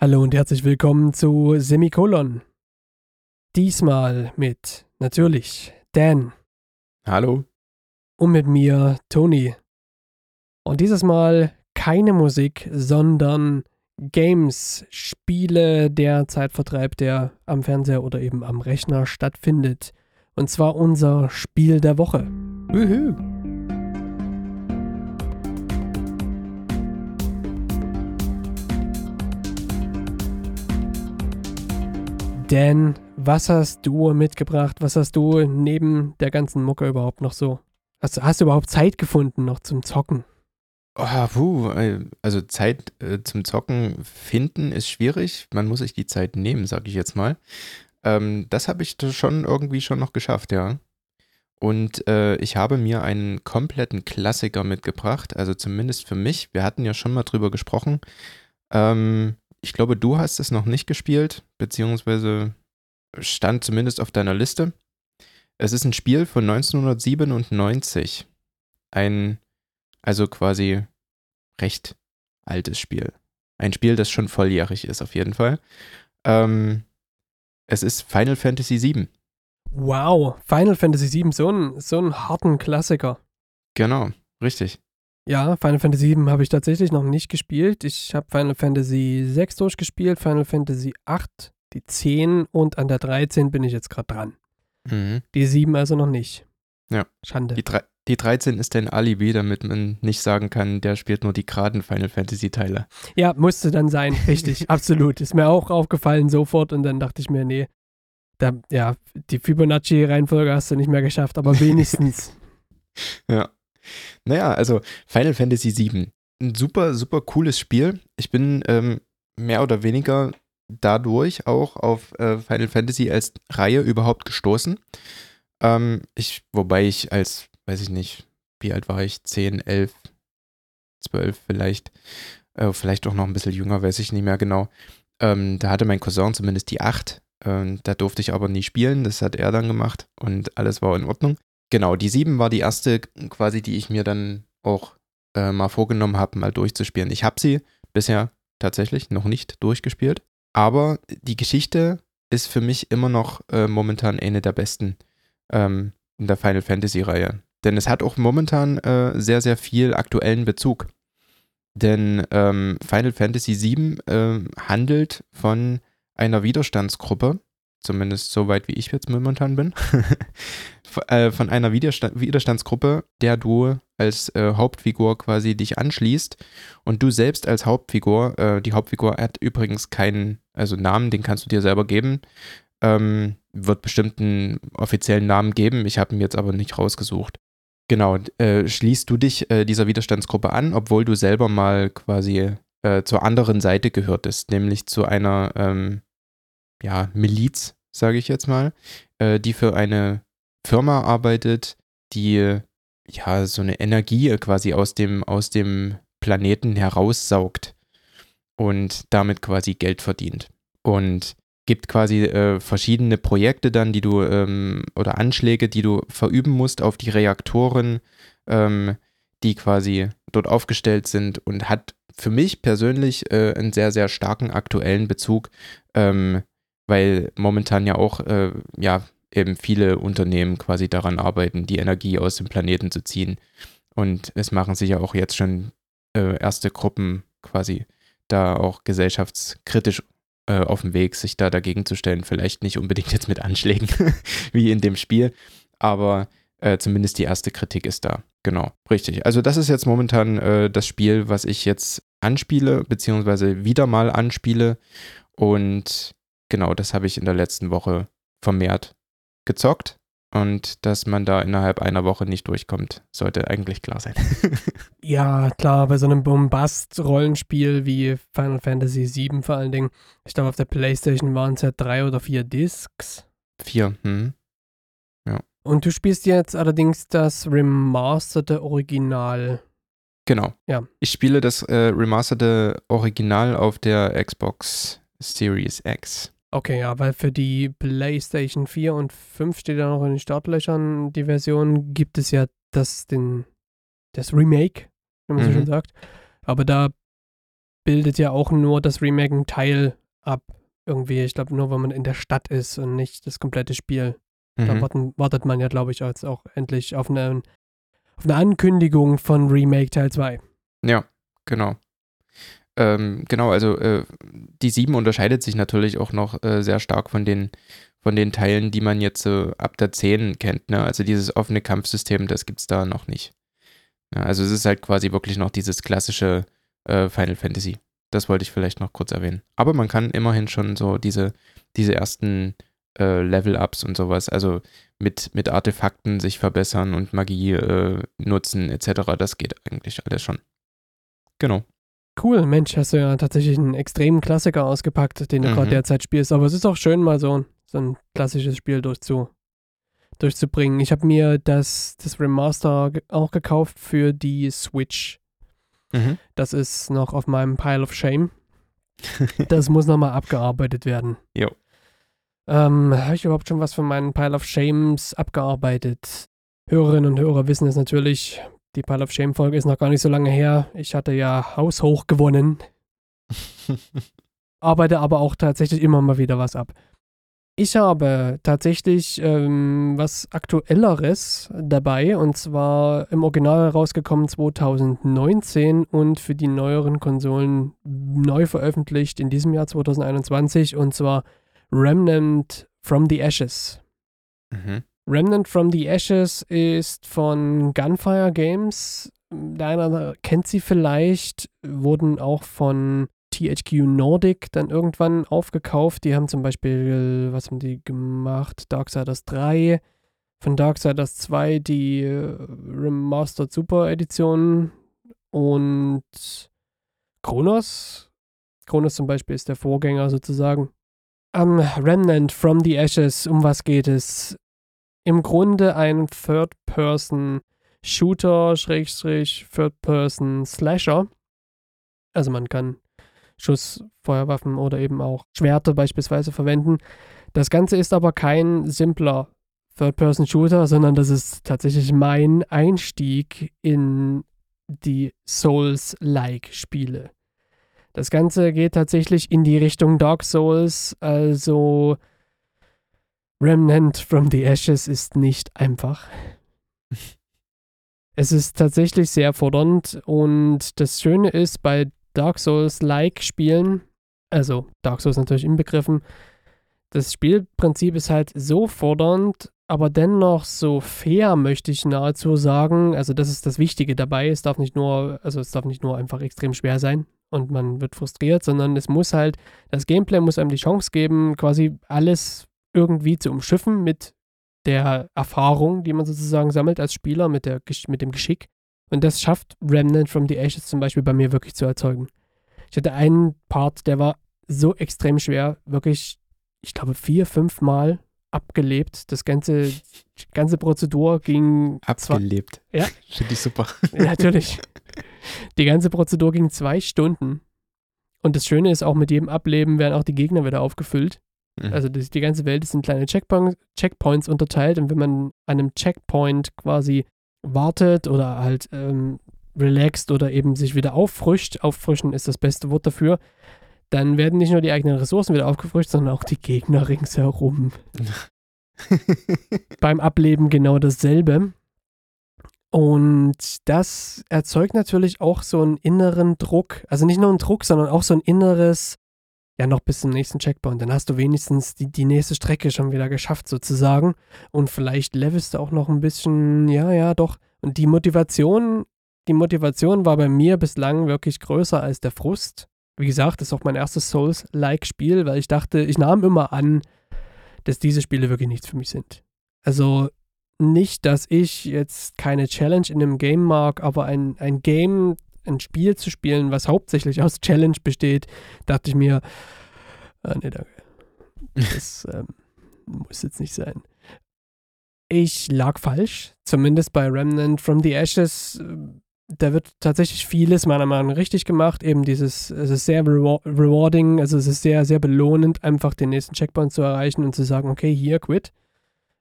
Hallo und herzlich willkommen zu Semikolon. Diesmal mit natürlich Dan Hallo. und mit mir Toni. Und dieses Mal keine Musik, sondern Games, Spiele, der Zeitvertreib, der am Fernseher oder eben am Rechner stattfindet. Und zwar unser Spiel der Woche. Wuhu. Dan, was hast du mitgebracht? Was hast du neben der ganzen Mucke überhaupt noch so? Hast, hast du überhaupt Zeit gefunden noch zum Zocken? Oh, puh, äh, also Zeit äh, zum Zocken finden ist schwierig. Man muss sich die Zeit nehmen, sag ich jetzt mal. Ähm, das habe ich schon irgendwie schon noch geschafft, ja. Und äh, ich habe mir einen kompletten Klassiker mitgebracht, also zumindest für mich. Wir hatten ja schon mal drüber gesprochen. Ähm, ich glaube, du hast es noch nicht gespielt, beziehungsweise stand zumindest auf deiner Liste. Es ist ein Spiel von 1997. Ein, also quasi recht altes Spiel. Ein Spiel, das schon volljährig ist, auf jeden Fall. Ähm, es ist Final Fantasy VII. Wow, Final Fantasy VII, so ein, so ein harten Klassiker. Genau, richtig. Ja, Final Fantasy VII habe ich tatsächlich noch nicht gespielt. Ich habe Final Fantasy 6 durchgespielt, Final Fantasy 8, die 10 und an der 13 bin ich jetzt gerade dran. Mhm. Die 7 also noch nicht. Ja. Schande. Die, drei- die 13 ist dein Alibi, damit man nicht sagen kann, der spielt nur die geraden Final Fantasy Teile. Ja, musste dann sein, richtig, absolut. Ist mir auch aufgefallen sofort und dann dachte ich mir, nee, da, ja, die Fibonacci-Reihenfolge hast du nicht mehr geschafft, aber wenigstens. Ja. Naja, also Final Fantasy VII. Ein super, super cooles Spiel. Ich bin ähm, mehr oder weniger dadurch auch auf äh, Final Fantasy als Reihe überhaupt gestoßen. Ähm, ich, wobei ich als, weiß ich nicht, wie alt war ich? 10, 11, 12 vielleicht. Äh, vielleicht auch noch ein bisschen jünger, weiß ich nicht mehr genau. Ähm, da hatte mein Cousin zumindest die 8. Ähm, da durfte ich aber nie spielen. Das hat er dann gemacht und alles war in Ordnung. Genau, die 7 war die erste quasi, die ich mir dann auch äh, mal vorgenommen habe, mal durchzuspielen. Ich habe sie bisher tatsächlich noch nicht durchgespielt, aber die Geschichte ist für mich immer noch äh, momentan eine der besten ähm, in der Final Fantasy Reihe. Denn es hat auch momentan äh, sehr, sehr viel aktuellen Bezug. Denn ähm, Final Fantasy VII äh, handelt von einer Widerstandsgruppe, zumindest so weit wie ich jetzt momentan bin, äh, von einer Widerstand Widerstandsgruppe, der du als äh, Hauptfigur quasi dich anschließt und du selbst als Hauptfigur, äh, die Hauptfigur hat übrigens keinen, also Namen, den kannst du dir selber geben, ähm, wird bestimmt einen offiziellen Namen geben, ich habe ihn jetzt aber nicht rausgesucht. Genau, äh, schließt du dich äh, dieser Widerstandsgruppe an, obwohl du selber mal quasi äh, zur anderen Seite gehörtest, nämlich zu einer ähm, ja, Miliz, sage ich jetzt mal, äh, die für eine Firma arbeitet, die ja so eine Energie quasi aus dem, aus dem Planeten heraussaugt und damit quasi Geld verdient. Und gibt quasi äh, verschiedene Projekte dann, die du ähm, oder Anschläge, die du verüben musst auf die Reaktoren, ähm, die quasi dort aufgestellt sind und hat für mich persönlich äh, einen sehr, sehr starken aktuellen Bezug, ähm, weil momentan ja auch äh, ja eben viele Unternehmen quasi daran arbeiten, die Energie aus dem Planeten zu ziehen. Und es machen sich ja auch jetzt schon äh, erste Gruppen quasi da auch gesellschaftskritisch äh, auf dem Weg, sich da dagegen zu stellen. Vielleicht nicht unbedingt jetzt mit Anschlägen wie in dem Spiel, aber äh, zumindest die erste Kritik ist da. Genau, richtig. Also das ist jetzt momentan äh, das Spiel, was ich jetzt anspiele, beziehungsweise wieder mal anspiele. Und genau, das habe ich in der letzten Woche vermehrt gezockt. Und dass man da innerhalb einer Woche nicht durchkommt, sollte eigentlich klar sein. Ja, klar, bei so einem Bombast-Rollenspiel wie Final Fantasy VII vor allen Dingen. Ich glaube, auf der Playstation waren es ja drei oder vier Discs. Vier, hm. Und du spielst jetzt allerdings das remasterte Original. Genau. Ja. Ich spiele das äh, remasterte Original auf der Xbox Series X. Okay, ja, weil für die PlayStation 4 und 5 steht ja noch in den Startlöchern die Version, gibt es ja das, den, das Remake, wie man so Mhm. schön sagt. Aber da bildet ja auch nur das Remake einen Teil ab. Irgendwie, ich glaube, nur wenn man in der Stadt ist und nicht das komplette Spiel. Da Mhm. warten, wartet man ja, glaube ich, jetzt auch endlich auf eine, auf eine Ankündigung von Remake Teil 2. Ja, genau. Ähm, genau, also äh, die 7 unterscheidet sich natürlich auch noch äh, sehr stark von den, von den Teilen, die man jetzt äh, ab der 10 kennt. Ne? Also dieses offene Kampfsystem, das gibt es da noch nicht. Ja, also es ist halt quasi wirklich noch dieses klassische äh, Final Fantasy. Das wollte ich vielleicht noch kurz erwähnen. Aber man kann immerhin schon so diese, diese ersten äh, Level-Ups und sowas, also mit, mit Artefakten sich verbessern und Magie äh, nutzen etc., das geht eigentlich alles schon. Genau. Cool, Mensch, hast du ja tatsächlich einen extremen Klassiker ausgepackt, den du Mhm. gerade derzeit spielst. Aber es ist auch schön, mal so, so ein klassisches Spiel durchzu, durchzubringen. Ich habe mir das, das Remaster auch gekauft für die Switch. Mhm. Das ist noch auf meinem Pile of Shame. Das muss nochmal abgearbeitet werden. Jo. Ähm, Habe ich überhaupt schon was von meinen Pile of Shames abgearbeitet? Hörerinnen und Hörer wissen es natürlich. Die Pile of Shame-Folge ist noch gar nicht so lange her. Ich hatte ja haushoch gewonnen, arbeite aber auch tatsächlich immer mal wieder was ab. Ich habe tatsächlich ähm, was Aktuelleres dabei und zwar im Original rausgekommen 2019 und für die neueren Konsolen neu veröffentlicht in diesem Jahr 2021 und zwar Remnant from the Ashes. Mhm. Remnant from the Ashes ist von Gunfire Games. Der kennt sie vielleicht, wurden auch von THQ Nordic dann irgendwann aufgekauft. Die haben zum Beispiel, was haben die gemacht? Darksiders 3, von Darksiders 2 die äh, Remastered Super Edition und Kronos. Kronos zum Beispiel ist der Vorgänger sozusagen. Am Remnant from the Ashes, um was geht es? Im Grunde ein Third-Person-Shooter, Schrägstrich, Third-Person-Slasher. Also man kann Schuss, Feuerwaffen oder eben auch Schwerter beispielsweise verwenden. Das Ganze ist aber kein simpler Third-Person-Shooter, sondern das ist tatsächlich mein Einstieg in die Souls-like-Spiele. Das Ganze geht tatsächlich in die Richtung Dark Souls, also Remnant from the Ashes ist nicht einfach. Es ist tatsächlich sehr fordernd und das Schöne ist bei Dark Souls-like Spielen, also Dark Souls natürlich inbegriffen, das Spielprinzip ist halt so fordernd, aber dennoch so fair, möchte ich nahezu sagen. Also das ist das Wichtige dabei. Es darf nicht nur, also es darf nicht nur einfach extrem schwer sein und man wird frustriert, sondern es muss halt, das Gameplay muss einem die Chance geben, quasi alles irgendwie zu umschiffen mit der Erfahrung, die man sozusagen sammelt als Spieler, mit, der, mit dem Geschick. Und das schafft Remnant from the Ashes zum Beispiel bei mir wirklich zu erzeugen. Ich hatte einen Part, der war so extrem schwer, wirklich, ich glaube, vier, fünf Mal abgelebt. Das ganze, die ganze Prozedur ging zwei, Abgelebt. Ja. Finde ich super. ja, natürlich. Die ganze Prozedur ging zwei Stunden. Und das Schöne ist, auch mit jedem Ableben werden auch die Gegner wieder aufgefüllt. Mhm. Also die, die ganze Welt ist in kleine Checkpoints, Checkpoints unterteilt und wenn man an einem Checkpoint quasi wartet oder halt ähm, relaxt oder eben sich wieder auffrischt, auffrischen ist das beste Wort dafür, dann werden nicht nur die eigenen Ressourcen wieder aufgefrischt, sondern auch die Gegner ringsherum. Beim Ableben genau dasselbe. Und das erzeugt natürlich auch so einen inneren Druck. Also nicht nur einen Druck, sondern auch so ein inneres, ja, noch bis zum nächsten Checkpoint. Dann hast du wenigstens die, die nächste Strecke schon wieder geschafft, sozusagen. Und vielleicht levelst du auch noch ein bisschen, ja, ja, doch. Und die Motivation, die Motivation war bei mir bislang wirklich größer als der Frust. Wie gesagt, das ist auch mein erstes Souls-like-Spiel, weil ich dachte, ich nahm immer an, dass diese Spiele wirklich nichts für mich sind. Also nicht, dass ich jetzt keine Challenge in einem Game mag, aber ein, ein Game, ein Spiel zu spielen, was hauptsächlich aus Challenge besteht, dachte ich mir, ah, nee, danke. Das ähm, muss jetzt nicht sein. Ich lag falsch, zumindest bei Remnant from the Ashes. Da wird tatsächlich vieles meiner Meinung nach richtig gemacht. Eben dieses, es ist sehr rewar rewarding, also es ist sehr, sehr belohnend, einfach den nächsten Checkpoint zu erreichen und zu sagen, okay, hier, quit.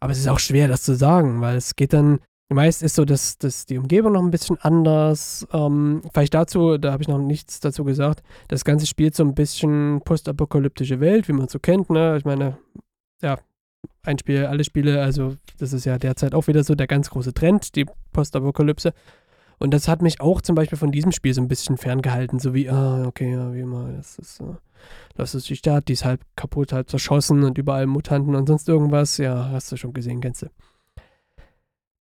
Aber es ist auch schwer, das zu sagen, weil es geht dann, Meist ist so, dass, dass die Umgebung noch ein bisschen anders. Ähm, vielleicht dazu, da habe ich noch nichts dazu gesagt. Das Ganze spielt so ein bisschen postapokalyptische Welt, wie man so kennt. Ne? Ich meine, ja, ein Spiel, alle Spiele, also das ist ja derzeit auch wieder so der ganz große Trend, die Postapokalypse. Und das hat mich auch zum Beispiel von diesem Spiel so ein bisschen ferngehalten, so wie, ah, okay, ja, wie immer, das ist, äh, das ist die Stadt, die ist halb kaputt, halb zerschossen und überall Mutanten und sonst irgendwas. Ja, hast du schon gesehen, kennst du.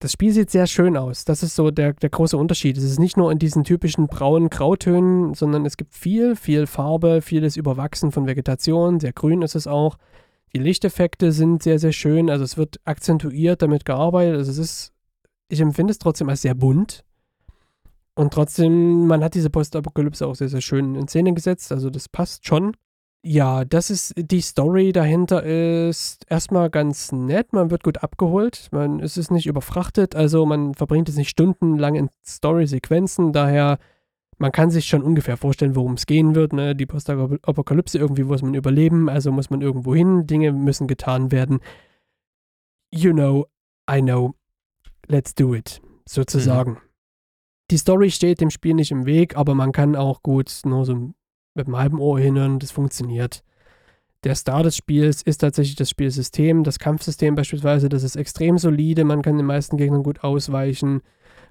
Das Spiel sieht sehr schön aus. Das ist so der, der große Unterschied. Es ist nicht nur in diesen typischen braunen Grautönen, sondern es gibt viel, viel Farbe, vieles überwachsen von Vegetation. Sehr grün ist es auch. Die Lichteffekte sind sehr, sehr schön. Also es wird akzentuiert damit gearbeitet. Also es ist, ich empfinde es trotzdem als sehr bunt. Und trotzdem, man hat diese Postapokalypse auch sehr, sehr schön in Szene gesetzt. Also das passt schon. Ja, das ist die Story dahinter ist erstmal ganz nett. Man wird gut abgeholt. Man es ist nicht überfrachtet, also man verbringt es nicht stundenlang in Story-Sequenzen. Daher, man kann sich schon ungefähr vorstellen, worum es gehen wird. Ne? Die Postapokalypse, irgendwie muss man überleben, also muss man irgendwo hin. Dinge müssen getan werden. You know, I know. Let's do it. Sozusagen. Mhm. Die Story steht dem Spiel nicht im Weg, aber man kann auch gut nur so mit einem halben Ohr hinhören, das funktioniert. Der Star des Spiels ist tatsächlich das Spielsystem, das Kampfsystem beispielsweise, das ist extrem solide, man kann den meisten Gegnern gut ausweichen.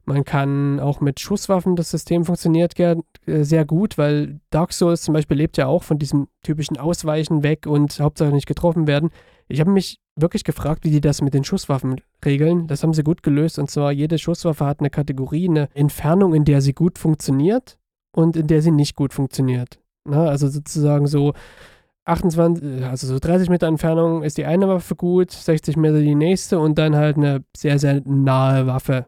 Man kann auch mit Schusswaffen, das System funktioniert äh, sehr gut, weil Dark Souls zum Beispiel lebt ja auch von diesem typischen Ausweichen weg und Hauptsache nicht getroffen werden. Ich habe mich wirklich gefragt, wie die das mit den Schusswaffen regeln. Das haben sie gut gelöst und zwar jede Schusswaffe hat eine Kategorie, eine Entfernung, in der sie gut funktioniert und in der sie nicht gut funktioniert. Ne? Also sozusagen so 28, also so 30 Meter Entfernung ist die eine Waffe gut, 60 Meter die nächste und dann halt eine sehr, sehr nahe Waffe.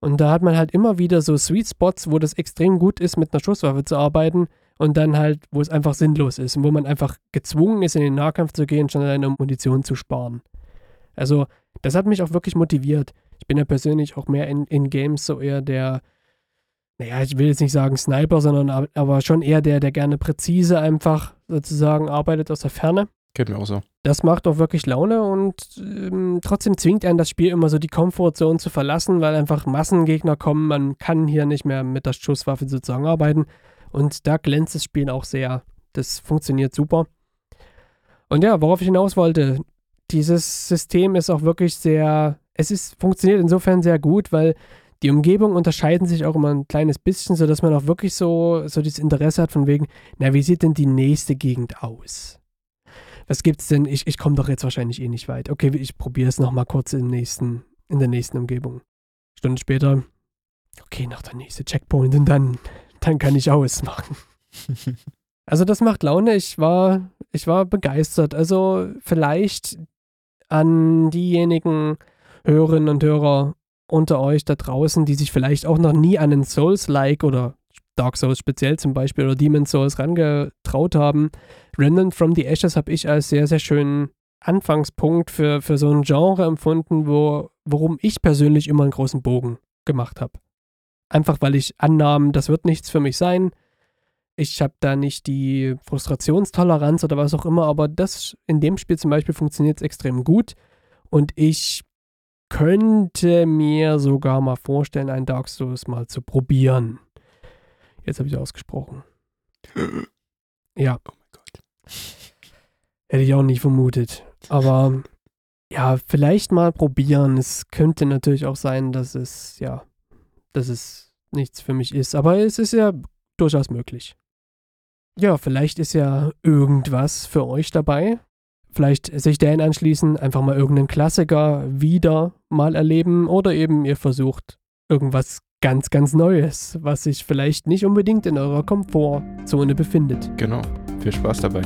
Und da hat man halt immer wieder so Sweet Spots, wo das extrem gut ist, mit einer Schusswaffe zu arbeiten und dann halt, wo es einfach sinnlos ist und wo man einfach gezwungen ist, in den Nahkampf zu gehen, schon alleine um Munition zu sparen. Also, das hat mich auch wirklich motiviert. Ich bin ja persönlich auch mehr in, in Games so eher der, naja, ich will jetzt nicht sagen Sniper, sondern aber schon eher der, der gerne präzise einfach sozusagen arbeitet aus der Ferne. Geht mir auch so. Das macht auch wirklich Laune und ähm, trotzdem zwingt einen das Spiel immer so die Komfortzone zu verlassen, weil einfach Massengegner kommen. Man kann hier nicht mehr mit der Schusswaffe sozusagen arbeiten. Und da glänzt das Spiel auch sehr. Das funktioniert super. Und ja, worauf ich hinaus wollte, dieses System ist auch wirklich sehr, es ist, funktioniert insofern sehr gut, weil die Umgebungen unterscheiden sich auch immer ein kleines bisschen, sodass man auch wirklich so, so dieses Interesse hat von wegen, na, wie sieht denn die nächste Gegend aus? Was gibt's denn? Ich, ich komme doch jetzt wahrscheinlich eh nicht weit. Okay, ich probiere es nochmal kurz im nächsten, in der nächsten Umgebung. Stunde später, okay, noch der nächste Checkpoint und dann, dann kann ich ausmachen. also das macht Laune. Ich war, ich war begeistert. Also vielleicht an diejenigen Hörerinnen und Hörer unter euch da draußen, die sich vielleicht auch noch nie an einen Souls-like oder Dark Souls speziell zum Beispiel oder Demon Souls rangetraut haben. Remnant from the Ashes habe ich als sehr, sehr schönen Anfangspunkt für, für so ein Genre empfunden, wo, worum ich persönlich immer einen großen Bogen gemacht habe. Einfach weil ich annahm, das wird nichts für mich sein. Ich habe da nicht die Frustrationstoleranz oder was auch immer, aber das in dem Spiel zum Beispiel funktioniert extrem gut. Und ich könnte mir sogar mal vorstellen, ein Dark Souls mal zu probieren. Jetzt habe ich ausgesprochen. Ja. Oh mein Gott. Hätte ich auch nicht vermutet. Aber ja, vielleicht mal probieren. Es könnte natürlich auch sein, dass es, ja, dass es nichts für mich ist. Aber es ist ja durchaus möglich. Ja, vielleicht ist ja irgendwas für euch dabei vielleicht sich deren anschließen, einfach mal irgendeinen Klassiker wieder mal erleben oder eben ihr versucht irgendwas ganz, ganz Neues, was sich vielleicht nicht unbedingt in eurer Komfortzone befindet. Genau. Viel Spaß dabei.